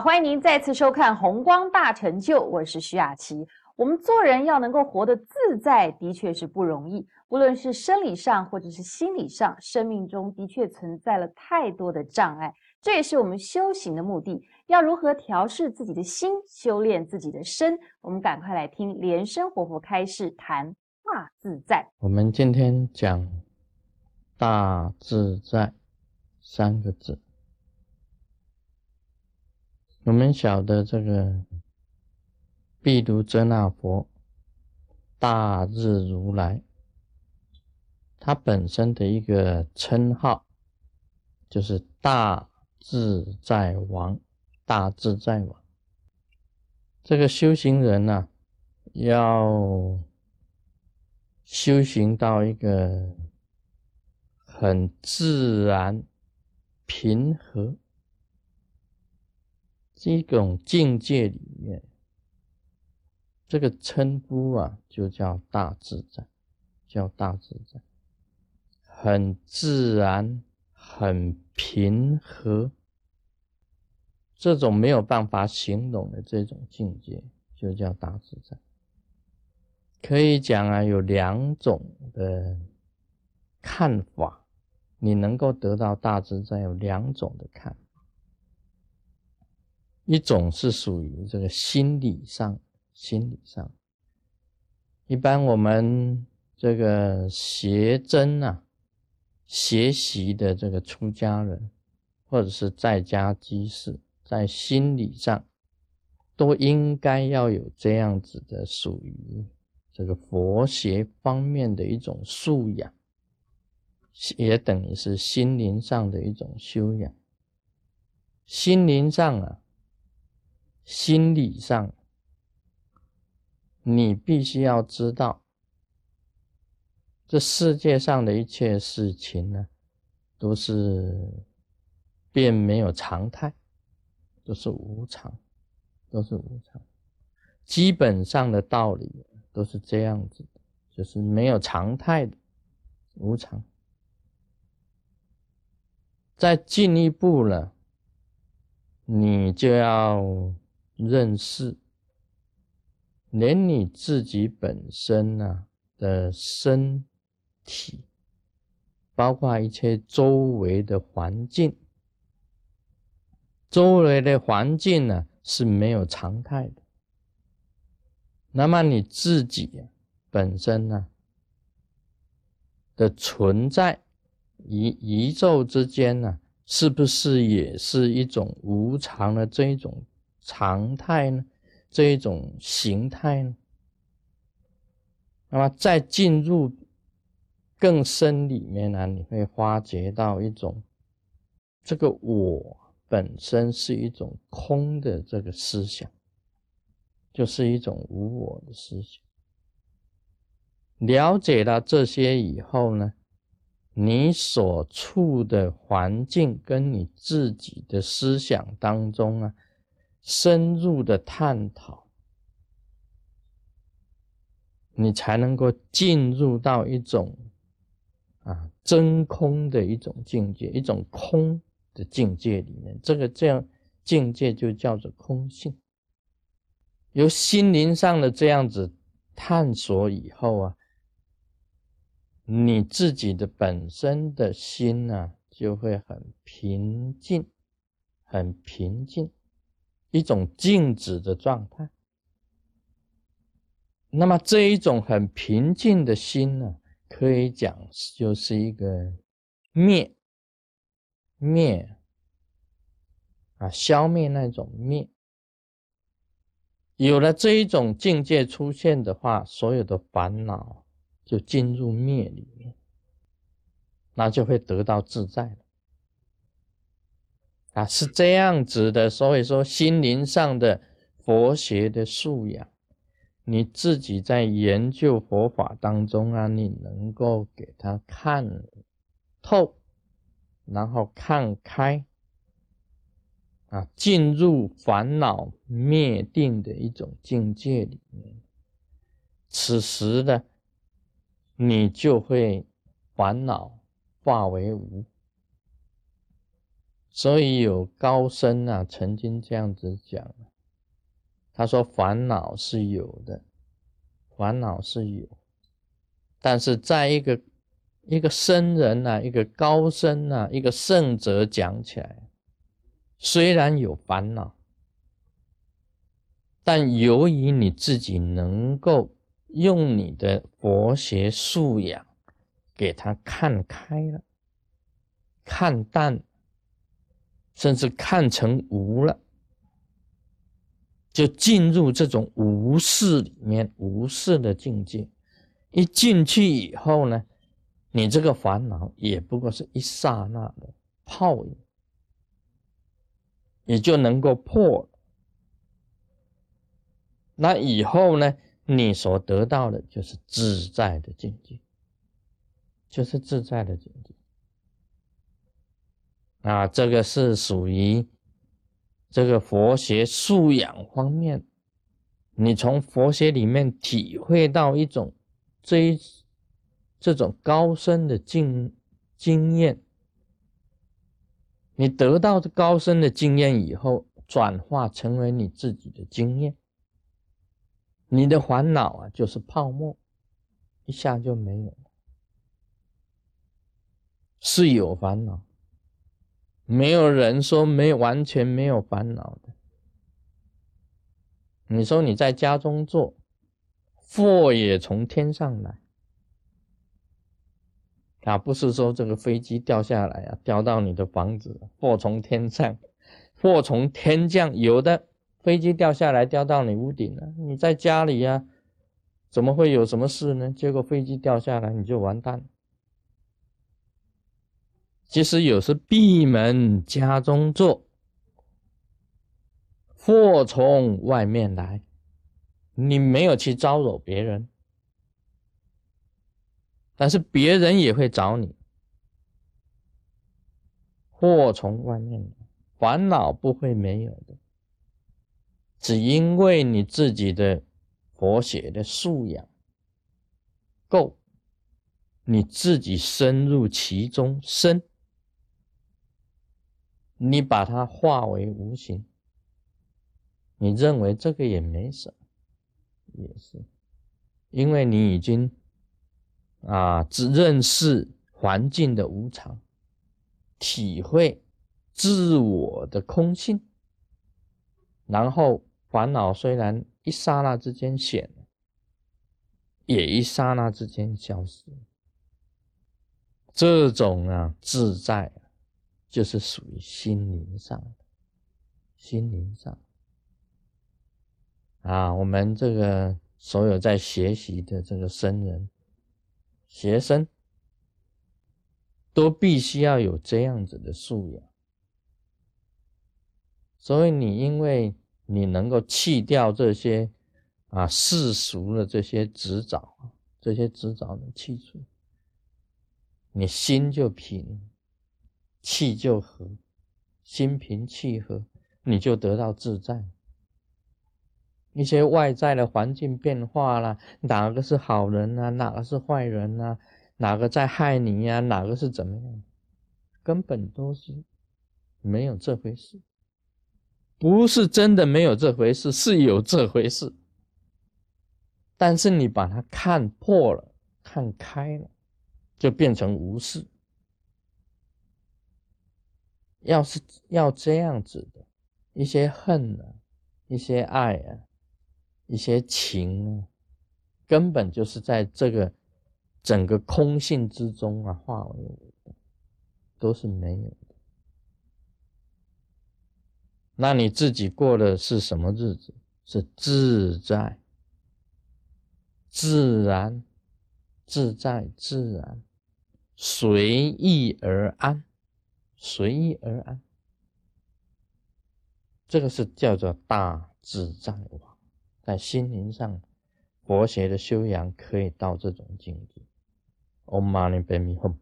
欢迎您再次收看《红光大成就》，我是徐雅琪。我们做人要能够活得自在，的确是不容易。无论是生理上或者是心理上，生命中的确存在了太多的障碍。这也是我们修行的目的。要如何调试自己的心，修炼自己的身？我们赶快来听莲生活佛开示谈大自在。我们今天讲大自在三个字。我们晓得这个毗卢遮那佛大日如来，他本身的一个称号就是大自在王，大自在王。这个修行人呢，要修行到一个很自然、平和。这种境界里面，这个称呼啊，就叫大自在，叫大自在，很自然，很平和，这种没有办法形容的这种境界，就叫大自在。可以讲啊，有两种的看法，你能够得到大自在，有两种的看。一种是属于这个心理上，心理上，一般我们这个学真啊，学习的这个出家人，或者是在家居士，在心理上，都应该要有这样子的属于这个佛学方面的一种素养，也等于是心灵上的一种修养，心灵上啊。心理上，你必须要知道，这世界上的一切事情呢，都是并没有常态，都是无常，都是无常。基本上的道理都是这样子的，就是没有常态的无常。再进一步了，你就要。认识，连你自己本身呢的身体，包括一切周围的环境，周围的环境呢是没有常态的。那么你自己本身呢的存在，宇宇宙之间呢，是不是也是一种无常的这一种？常态呢，这一种形态呢，那么再进入更深里面呢，你会发觉到一种这个我本身是一种空的这个思想，就是一种无我的思想。了解了这些以后呢，你所处的环境跟你自己的思想当中啊。深入的探讨，你才能够进入到一种啊真空的一种境界，一种空的境界里面。这个这样境界就叫做空性。由心灵上的这样子探索以后啊，你自己的本身的心呢，就会很平静，很平静。一种静止的状态，那么这一种很平静的心呢，可以讲就是一个灭灭啊，消灭那种灭。有了这一种境界出现的话，所有的烦恼就进入灭里面，那就会得到自在了。啊，是这样子的，所以说心灵上的佛学的素养，你自己在研究佛法当中啊，你能够给他看透，然后看开，啊，进入烦恼灭定的一种境界里面，此时呢，你就会烦恼化为无。所以有高僧啊，曾经这样子讲，他说烦恼是有的，烦恼是有，但是在一个一个僧人呐，一个高僧呐，一个圣者讲起来，虽然有烦恼，但由于你自己能够用你的佛学素养，给他看开了，看淡。甚至看成无了，就进入这种无事里面，无事的境界。一进去以后呢，你这个烦恼也不过是一刹那的泡影，也就能够破。那以后呢，你所得到的就是自在的境界，就是自在的境界。啊，这个是属于这个佛学素养方面，你从佛学里面体会到一种这这种高深的经经验，你得到这高深的经验以后，转化成为你自己的经验，你的烦恼啊就是泡沫，一下就没有了，是有烦恼。没有人说没完全没有烦恼的。你说你在家中坐，祸也从天上来，啊，不是说这个飞机掉下来啊，掉到你的房子，祸从天上，祸从天降。有的飞机掉下来掉到你屋顶了，你在家里呀，怎么会有什么事呢？结果飞机掉下来，你就完蛋。其实有时闭门家中坐，祸从外面来。你没有去招惹别人，但是别人也会找你。祸从外面来，烦恼不会没有的，只因为你自己的佛学的素养够，你自己深入其中深。你把它化为无形，你认为这个也没什么，也是，因为你已经啊，只认识环境的无常，体会自我的空性，然后烦恼虽然一刹那之间显，也一刹那之间消失，这种啊自在。就是属于心灵上的，心灵上啊，我们这个所有在学习的这个僧人、学生，都必须要有这样子的素养。所以你因为你能够弃掉这些啊世俗的这些执着，这些执着的去除，你心就平。气就和，心平气和，你就得到自在。一些外在的环境变化啦，哪个是好人啊？哪个是坏人啊？哪个在害你呀？哪个是怎么样？根本都是没有这回事，不是真的没有这回事，是有这回事。但是你把它看破了，看开了，就变成无事。要是要这样子的，一些恨啊，一些爱啊，一些情啊，根本就是在这个整个空性之中啊，化为，都是没有的。那你自己过的是什么日子？是自在、自然、自在、自然、随意而安。随遇而安，这个是叫做大自在王，在心灵上，佛学的修养可以到这种境界。Om Mani Padme Hum。